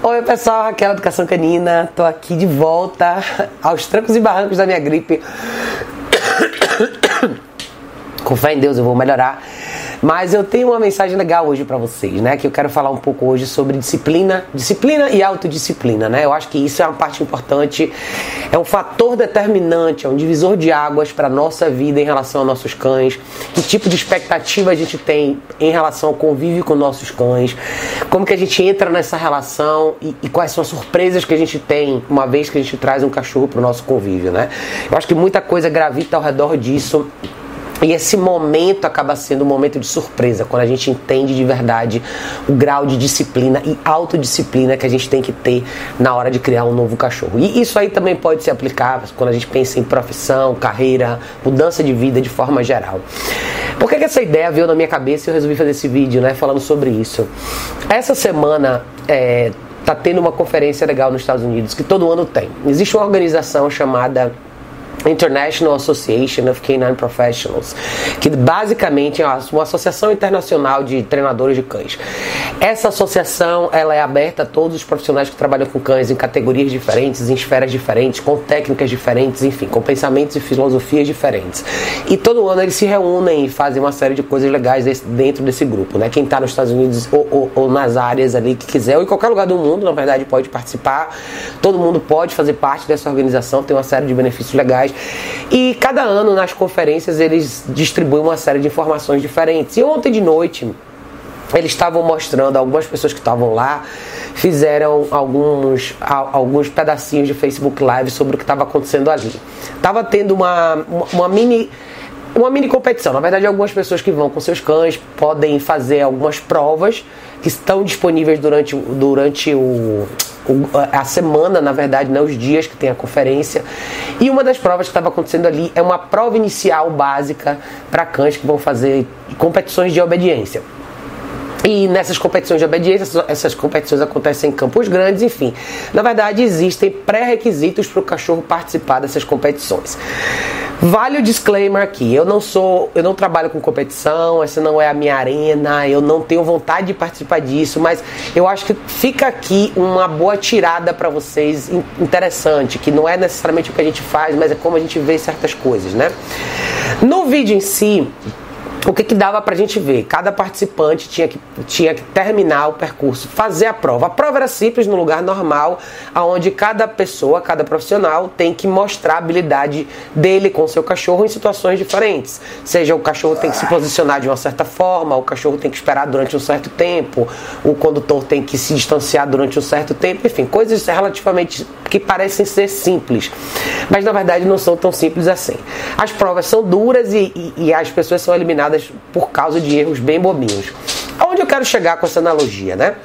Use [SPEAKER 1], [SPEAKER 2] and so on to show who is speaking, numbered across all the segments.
[SPEAKER 1] Oi pessoal, Raquel Educação Canina, tô aqui de volta aos trancos e barrancos da minha gripe. Com fé em Deus eu vou melhorar. Mas eu tenho uma mensagem legal hoje para vocês, né? Que eu quero falar um pouco hoje sobre disciplina, disciplina e autodisciplina, né? Eu acho que isso é uma parte importante, é um fator determinante, é um divisor de águas para nossa vida em relação aos nossos cães. Que tipo de expectativa a gente tem em relação ao convívio com nossos cães? Como que a gente entra nessa relação e, e quais são as surpresas que a gente tem uma vez que a gente traz um cachorro para o nosso convívio, né? Eu acho que muita coisa gravita ao redor disso. E esse momento acaba sendo um momento de surpresa, quando a gente entende de verdade o grau de disciplina e autodisciplina que a gente tem que ter na hora de criar um novo cachorro. E isso aí também pode ser aplicável quando a gente pensa em profissão, carreira, mudança de vida de forma geral. Por que, que essa ideia veio na minha cabeça e eu resolvi fazer esse vídeo, né, falando sobre isso? Essa semana é, tá tendo uma conferência legal nos Estados Unidos que todo ano tem. Existe uma organização chamada International Association of Canine Professionals, que basicamente é uma associação internacional de treinadores de cães. Essa associação ela é aberta a todos os profissionais que trabalham com cães em categorias diferentes, em esferas diferentes, com técnicas diferentes, enfim, com pensamentos e filosofias diferentes. E todo ano eles se reúnem e fazem uma série de coisas legais dentro desse grupo. Né? Quem está nos Estados Unidos ou, ou, ou nas áreas ali que quiser, ou em qualquer lugar do mundo, na verdade, pode participar. Todo mundo pode fazer parte dessa organização, tem uma série de benefícios legais. E cada ano nas conferências eles distribuem uma série de informações diferentes. E ontem de noite eles estavam mostrando, algumas pessoas que estavam lá fizeram alguns, alguns pedacinhos de Facebook Live sobre o que estava acontecendo ali. Tava tendo uma, uma mini uma mini competição. Na verdade, algumas pessoas que vão com seus cães podem fazer algumas provas que estão disponíveis durante, durante o, a semana, na verdade, né, os dias que tem a conferência. E uma das provas que estava acontecendo ali é uma prova inicial básica para cães que vão fazer competições de obediência. E nessas competições de obediência, essas competições acontecem em campos grandes, enfim. Na verdade, existem pré-requisitos para o cachorro participar dessas competições. Vale o disclaimer aqui, eu não sou, eu não trabalho com competição, essa não é a minha arena, eu não tenho vontade de participar disso, mas eu acho que fica aqui uma boa tirada para vocês interessante, que não é necessariamente o que a gente faz, mas é como a gente vê certas coisas, né? No vídeo em si, o que, que dava para a gente ver? Cada participante tinha que, tinha que terminar o percurso, fazer a prova. A prova era simples, no lugar normal, onde cada pessoa, cada profissional tem que mostrar a habilidade dele com seu cachorro em situações diferentes. Seja o cachorro tem que se posicionar de uma certa forma, o cachorro tem que esperar durante um certo tempo, o condutor tem que se distanciar durante um certo tempo, enfim, coisas relativamente que parecem ser simples, mas na verdade não são tão simples assim. As provas são duras e, e, e as pessoas são eliminadas por causa de erros bem bobinhos. Aonde eu quero chegar com essa analogia, né?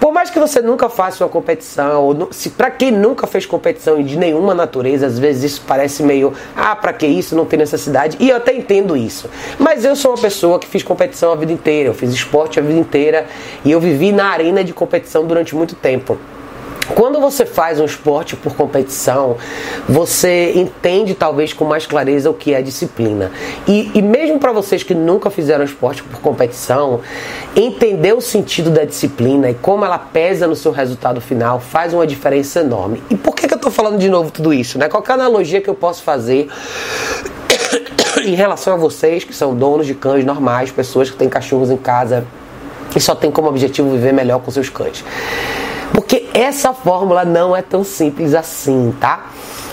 [SPEAKER 1] Por mais que você nunca faça uma competição, ou se para quem nunca fez competição de nenhuma natureza, às vezes isso parece meio, ah, para que isso? Não tem necessidade. E eu até entendo isso. Mas eu sou uma pessoa que fiz competição a vida inteira, eu fiz esporte a vida inteira e eu vivi na arena de competição durante muito tempo. Quando você faz um esporte por competição, você entende talvez com mais clareza o que é disciplina. E, e mesmo para vocês que nunca fizeram esporte por competição, entender o sentido da disciplina e como ela pesa no seu resultado final faz uma diferença enorme. E por que, que eu estou falando de novo tudo isso? Né? Qual é a analogia que eu posso fazer em relação a vocês que são donos de cães normais, pessoas que têm cachorros em casa e só tem como objetivo viver melhor com seus cães? Porque essa fórmula não é tão simples assim, tá?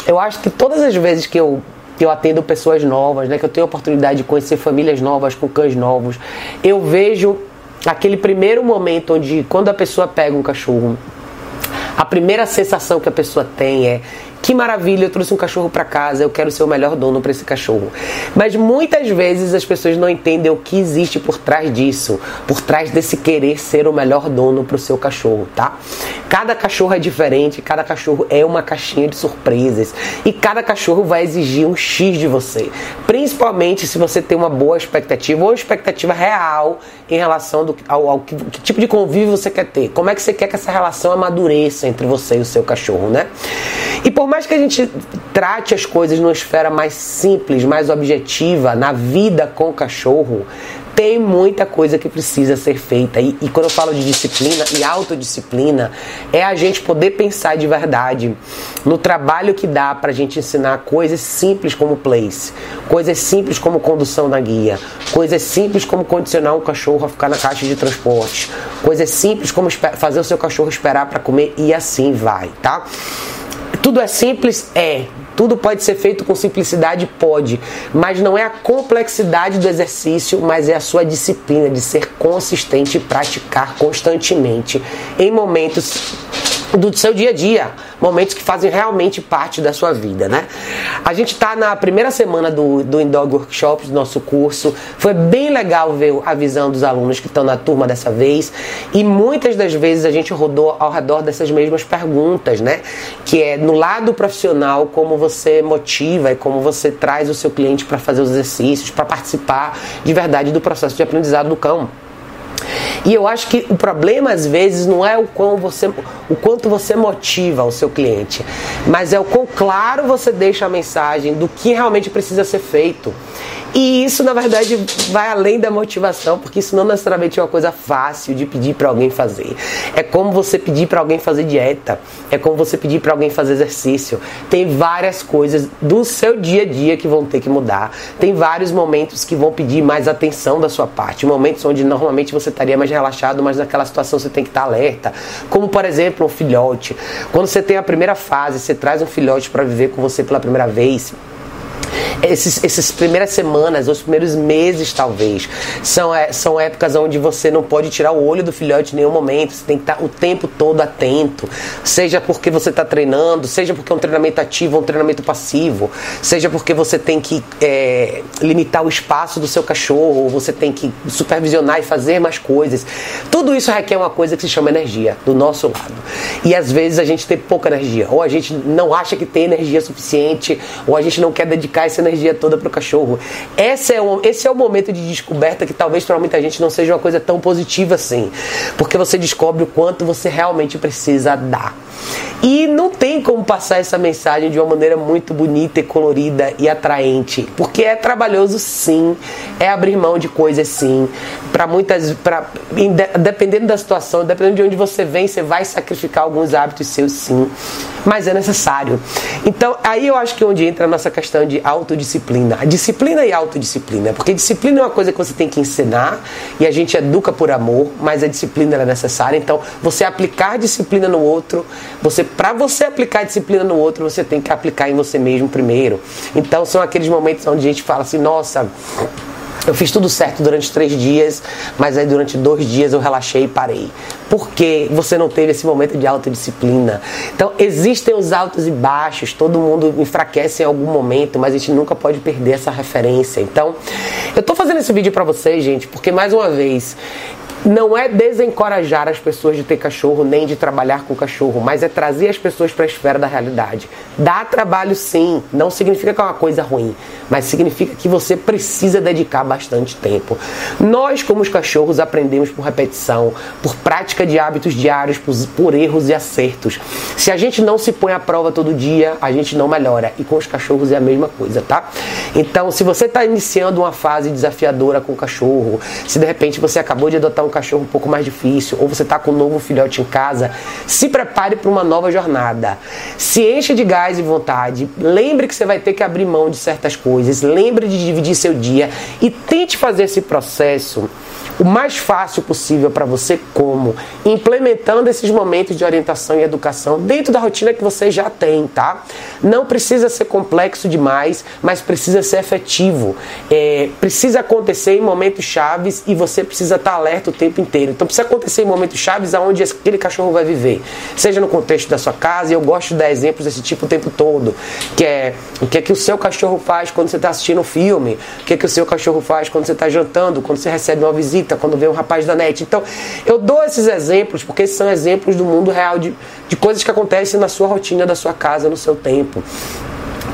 [SPEAKER 1] Eu acho que todas as vezes que eu que eu atendo pessoas novas, né, que eu tenho a oportunidade de conhecer famílias novas com cães novos, eu vejo aquele primeiro momento onde quando a pessoa pega um cachorro, a primeira sensação que a pessoa tem é que maravilha, eu trouxe um cachorro para casa, eu quero ser o melhor dono para esse cachorro. Mas muitas vezes as pessoas não entendem o que existe por trás disso, por trás desse querer ser o melhor dono para o seu cachorro, tá? Cada cachorro é diferente, cada cachorro é uma caixinha de surpresas e cada cachorro vai exigir um X de você. Principalmente se você tem uma boa expectativa ou expectativa real em relação do, ao, ao que, que tipo de convívio você quer ter. Como é que você quer que essa relação amadureça entre você e o seu cachorro, né? E por mais que a gente trate as coisas numa esfera mais simples, mais objetiva, na vida com o cachorro, tem muita coisa que precisa ser feita. E, e, quando eu falo de disciplina e autodisciplina, é a gente poder pensar de verdade no trabalho que dá pra gente ensinar coisas simples como place, coisas simples como condução na guia, coisas simples como condicionar um cachorro a ficar na caixa de transporte, coisas simples como fazer o seu cachorro esperar para comer e assim vai, tá? Tudo é simples? É. Tudo pode ser feito com simplicidade? Pode. Mas não é a complexidade do exercício, mas é a sua disciplina de ser consistente e praticar constantemente em momentos do seu dia a dia momentos que fazem realmente parte da sua vida, né? A gente está na primeira semana do, do Indog Workshop, do nosso curso. Foi bem legal ver a visão dos alunos que estão na turma dessa vez. E muitas das vezes a gente rodou ao redor dessas mesmas perguntas, né? Que é no lado profissional, como você motiva e como você traz o seu cliente para fazer os exercícios, para participar de verdade do processo de aprendizado do cão. E eu acho que o problema às vezes não é o, quão você, o quanto você motiva o seu cliente, mas é o quão claro você deixa a mensagem do que realmente precisa ser feito. E isso, na verdade, vai além da motivação, porque isso não necessariamente é uma coisa fácil de pedir para alguém fazer. É como você pedir para alguém fazer dieta, é como você pedir para alguém fazer exercício. Tem várias coisas do seu dia a dia que vão ter que mudar. Tem vários momentos que vão pedir mais atenção da sua parte, momentos onde normalmente você estaria mais relaxado, mas naquela situação você tem que estar alerta. Como, por exemplo, um filhote. Quando você tem a primeira fase, você traz um filhote para viver com você pela primeira vez esses, essas primeiras semanas, os primeiros meses talvez, são, é, são épocas onde você não pode tirar o olho do filhote em nenhum momento, você tem que estar o tempo todo atento, seja porque você está treinando, seja porque é um treinamento ativo ou um treinamento passivo, seja porque você tem que é, limitar o espaço do seu cachorro, ou você tem que supervisionar e fazer mais coisas. Tudo isso requer uma coisa que se chama energia, do nosso lado. E às vezes a gente tem pouca energia, ou a gente não acha que tem energia suficiente, ou a gente não quer dedicar essa energia toda pro cachorro. Esse é, o, esse é o momento de descoberta que talvez para muita gente não seja uma coisa tão positiva assim. Porque você descobre o quanto você realmente precisa dar. E não tem como passar essa mensagem de uma maneira muito bonita e colorida e atraente, porque é trabalhoso sim, é abrir mão de coisas sim. Para muitas, pra, dependendo da situação, dependendo de onde você vem, você vai sacrificar alguns hábitos seus sim, mas é necessário. Então, aí eu acho que é onde entra a nossa questão de autodisciplina. Disciplina e autodisciplina, porque disciplina é uma coisa que você tem que ensinar e a gente educa por amor, mas a disciplina é necessária. Então, você aplicar disciplina no outro você, para você aplicar disciplina no outro, você tem que aplicar em você mesmo primeiro. Então são aqueles momentos onde a gente fala assim, nossa, eu fiz tudo certo durante três dias, mas aí durante dois dias eu relaxei e parei. Porque você não teve esse momento de autodisciplina. Então existem os altos e baixos, todo mundo enfraquece em algum momento, mas a gente nunca pode perder essa referência. Então, eu tô fazendo esse vídeo para vocês, gente, porque mais uma vez não é desencorajar as pessoas de ter cachorro nem de trabalhar com cachorro, mas é trazer as pessoas para a esfera da realidade. Dá trabalho sim, não significa que é uma coisa ruim, mas significa que você precisa dedicar bastante tempo. Nós, como os cachorros, aprendemos por repetição, por prática de hábitos diários, por, por erros e acertos. Se a gente não se põe à prova todo dia, a gente não melhora. E com os cachorros é a mesma coisa, tá? Então, se você está iniciando uma fase desafiadora com o cachorro, se de repente você acabou de adotar um cachorro um pouco mais difícil, ou você está com um novo filhote em casa, se prepare para uma nova jornada. Se encha de gás e vontade. Lembre que você vai ter que abrir mão de certas coisas. Lembre de dividir seu dia e tente fazer esse processo o mais fácil possível para você como implementando esses momentos de orientação e educação dentro da rotina que você já tem, tá? Não precisa ser complexo demais, mas precisa ser efetivo. É, precisa acontecer em momentos chaves e você precisa estar tá alerta o tempo inteiro. Então precisa acontecer em momentos chaves aonde aquele cachorro vai viver, seja no contexto da sua casa. E eu gosto de dar exemplos desse tipo o tempo todo, que é o que é que o seu cachorro faz quando você está assistindo um filme, o que é que o seu cachorro faz quando você está jantando, quando você recebe uma visita quando vê um rapaz da net. Então, eu dou esses exemplos porque são exemplos do mundo real de, de coisas que acontecem na sua rotina, da sua casa, no seu tempo.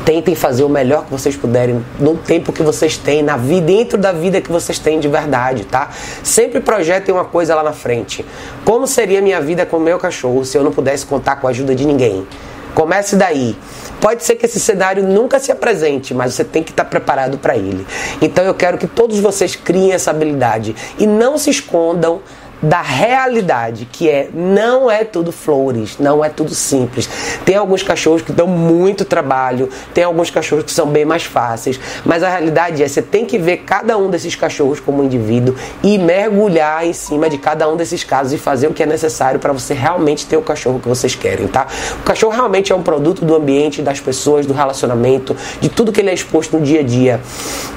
[SPEAKER 1] Tentem fazer o melhor que vocês puderem no tempo que vocês têm, na vida, dentro da vida que vocês têm de verdade, tá? Sempre projetem uma coisa lá na frente. Como seria minha vida com o meu cachorro se eu não pudesse contar com a ajuda de ninguém? Comece daí. Pode ser que esse cenário nunca se apresente, mas você tem que estar preparado para ele. Então eu quero que todos vocês criem essa habilidade e não se escondam da realidade, que é não é tudo flores, não é tudo simples. Tem alguns cachorros que dão muito trabalho, tem alguns cachorros que são bem mais fáceis, mas a realidade é você tem que ver cada um desses cachorros como um indivíduo e mergulhar em cima de cada um desses casos e fazer o que é necessário para você realmente ter o cachorro que vocês querem, tá? O cachorro realmente é um produto do ambiente, das pessoas, do relacionamento, de tudo que ele é exposto no dia a dia.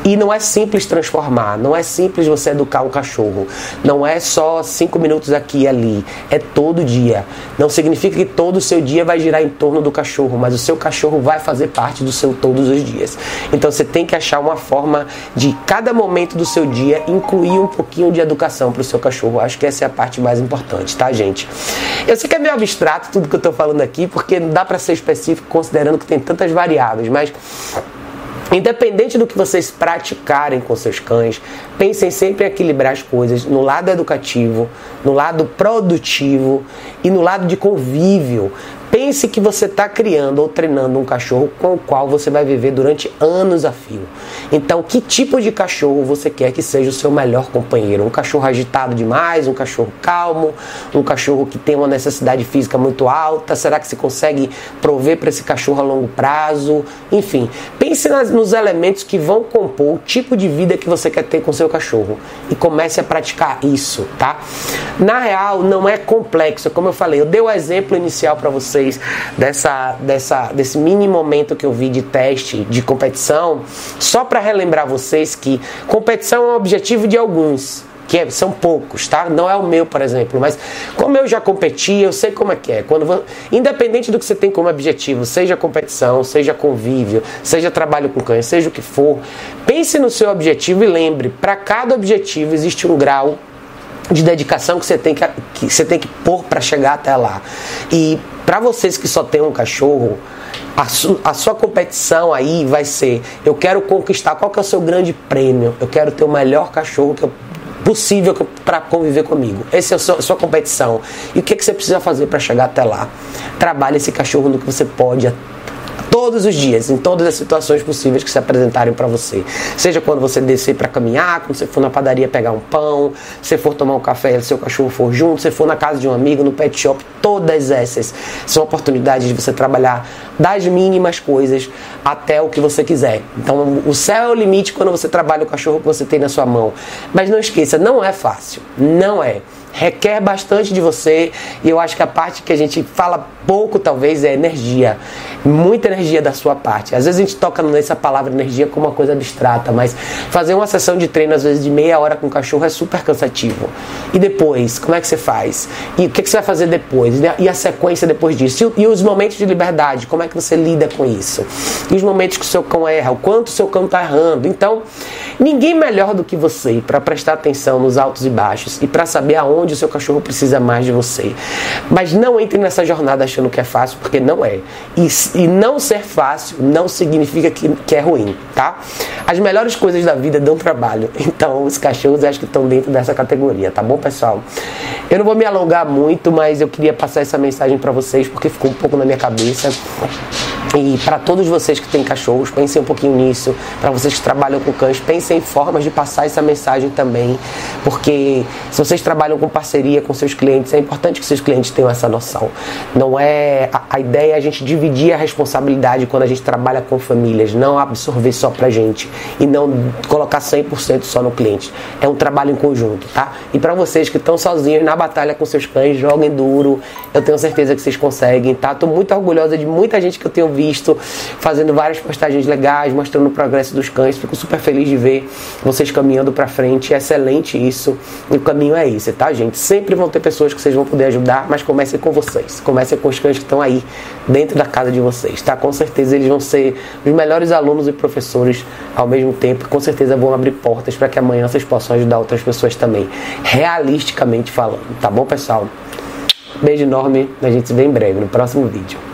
[SPEAKER 1] E não é simples transformar, não é simples você educar um cachorro. Não é só cinco minutos aqui e ali. É todo dia. Não significa que todo o seu dia vai girar em torno do cachorro, mas o seu cachorro vai fazer parte do seu todos os dias. Então você tem que achar uma forma de cada momento do seu dia incluir um pouquinho de educação para o seu cachorro. Acho que essa é a parte mais importante, tá, gente? Eu sei que é meio abstrato tudo que eu estou falando aqui, porque não dá para ser específico considerando que tem tantas variáveis, mas Independente do que vocês praticarem com seus cães, pensem sempre em equilibrar as coisas no lado educativo, no lado produtivo e no lado de convívio. Pense que você está criando ou treinando um cachorro com o qual você vai viver durante anos a fio. Então, que tipo de cachorro você quer que seja o seu melhor companheiro? Um cachorro agitado demais, um cachorro calmo, um cachorro que tem uma necessidade física muito alta? Será que você consegue prover para esse cachorro a longo prazo? Enfim, pense nas, nos elementos que vão compor o tipo de vida que você quer ter com seu cachorro e comece a praticar isso, tá? Na real, não é complexo, como eu falei, eu dei o exemplo inicial para vocês vocês dessa, dessa, desse mini momento que eu vi de teste de competição, só para relembrar vocês que competição é um objetivo de alguns que é, são poucos, tá? Não é o meu, por exemplo, mas como eu já competi, eu sei como é que é. Quando independente do que você tem como objetivo, seja competição, seja convívio, seja trabalho com cães, seja o que for, pense no seu objetivo e lembre, para cada objetivo existe um grau de dedicação que você tem que, que você tem que pôr para chegar até lá. E para vocês que só tem um cachorro, a, su, a, sua competição aí vai ser: eu quero conquistar qual que é o seu grande prêmio, eu quero ter o melhor cachorro que eu, possível para conviver comigo. Essa é a sua, a sua competição. E o que, que você precisa fazer para chegar até lá? Trabalhe esse cachorro no que você pode todos os dias, em todas as situações possíveis que se apresentarem para você. Seja quando você descer para caminhar, quando você for na padaria pegar um pão, se for tomar um café e seu cachorro for junto, se for na casa de um amigo, no pet shop, todas essas são oportunidades de você trabalhar das mínimas coisas até o que você quiser. Então, o céu é o limite quando você trabalha o cachorro que você tem na sua mão. Mas não esqueça, não é fácil. Não é requer bastante de você e eu acho que a parte que a gente fala pouco talvez é energia, muita energia da sua parte. Às vezes a gente toca nessa palavra energia como uma coisa abstrata, mas fazer uma sessão de treino às vezes de meia hora com o cachorro é super cansativo. E depois, como é que você faz? E o que, que você vai fazer depois? E a sequência depois disso? E, os momentos de liberdade, como é que você lida com isso? E os momentos que o seu cão erra, o quanto o seu cão está errando. Então, ninguém melhor do que você para prestar atenção nos altos e baixos e para saber aonde onde o seu cachorro precisa mais de você. Mas não entre nessa jornada achando que é fácil, porque não é. E, e não ser fácil não significa que, que é ruim, tá? As melhores coisas da vida dão trabalho. Então, os cachorros acho que estão dentro dessa categoria, tá bom, pessoal? Eu não vou me alongar muito, mas eu queria passar essa mensagem para vocês porque ficou um pouco na minha cabeça. E para todos vocês que têm cachorros, pensem um pouquinho nisso. Para vocês que trabalham com cães, pensem em formas de passar essa mensagem também. Porque se vocês trabalham com parceria com seus clientes, é importante que seus clientes tenham essa noção. Não é a, ideia é a gente dividir a responsabilidade quando a gente trabalha com famílias, não absorver só pra gente e não colocar 100% só no cliente. É um trabalho em conjunto, tá? E para vocês que estão sozinhos na batalha com seus cães, joguem duro. Eu tenho certeza que vocês conseguem, tá? Tô muito orgulhosa de muita gente que eu tenho visto fazendo várias postagens legais, mostrando o progresso dos cães. Fico super feliz de ver vocês caminhando para frente. É excelente isso. E o caminho é esse, tá, gente? Sempre vão ter pessoas que vocês vão poder ajudar, mas comecem com vocês. Comecem com os cães que estão aí dentro da casa de vocês, tá? Com certeza eles vão ser os melhores alunos e professores ao mesmo tempo. Com certeza vão abrir portas para que amanhã vocês possam ajudar outras pessoas também, realisticamente falando, tá bom, pessoal? Beijo enorme, a gente se vê em breve no próximo vídeo.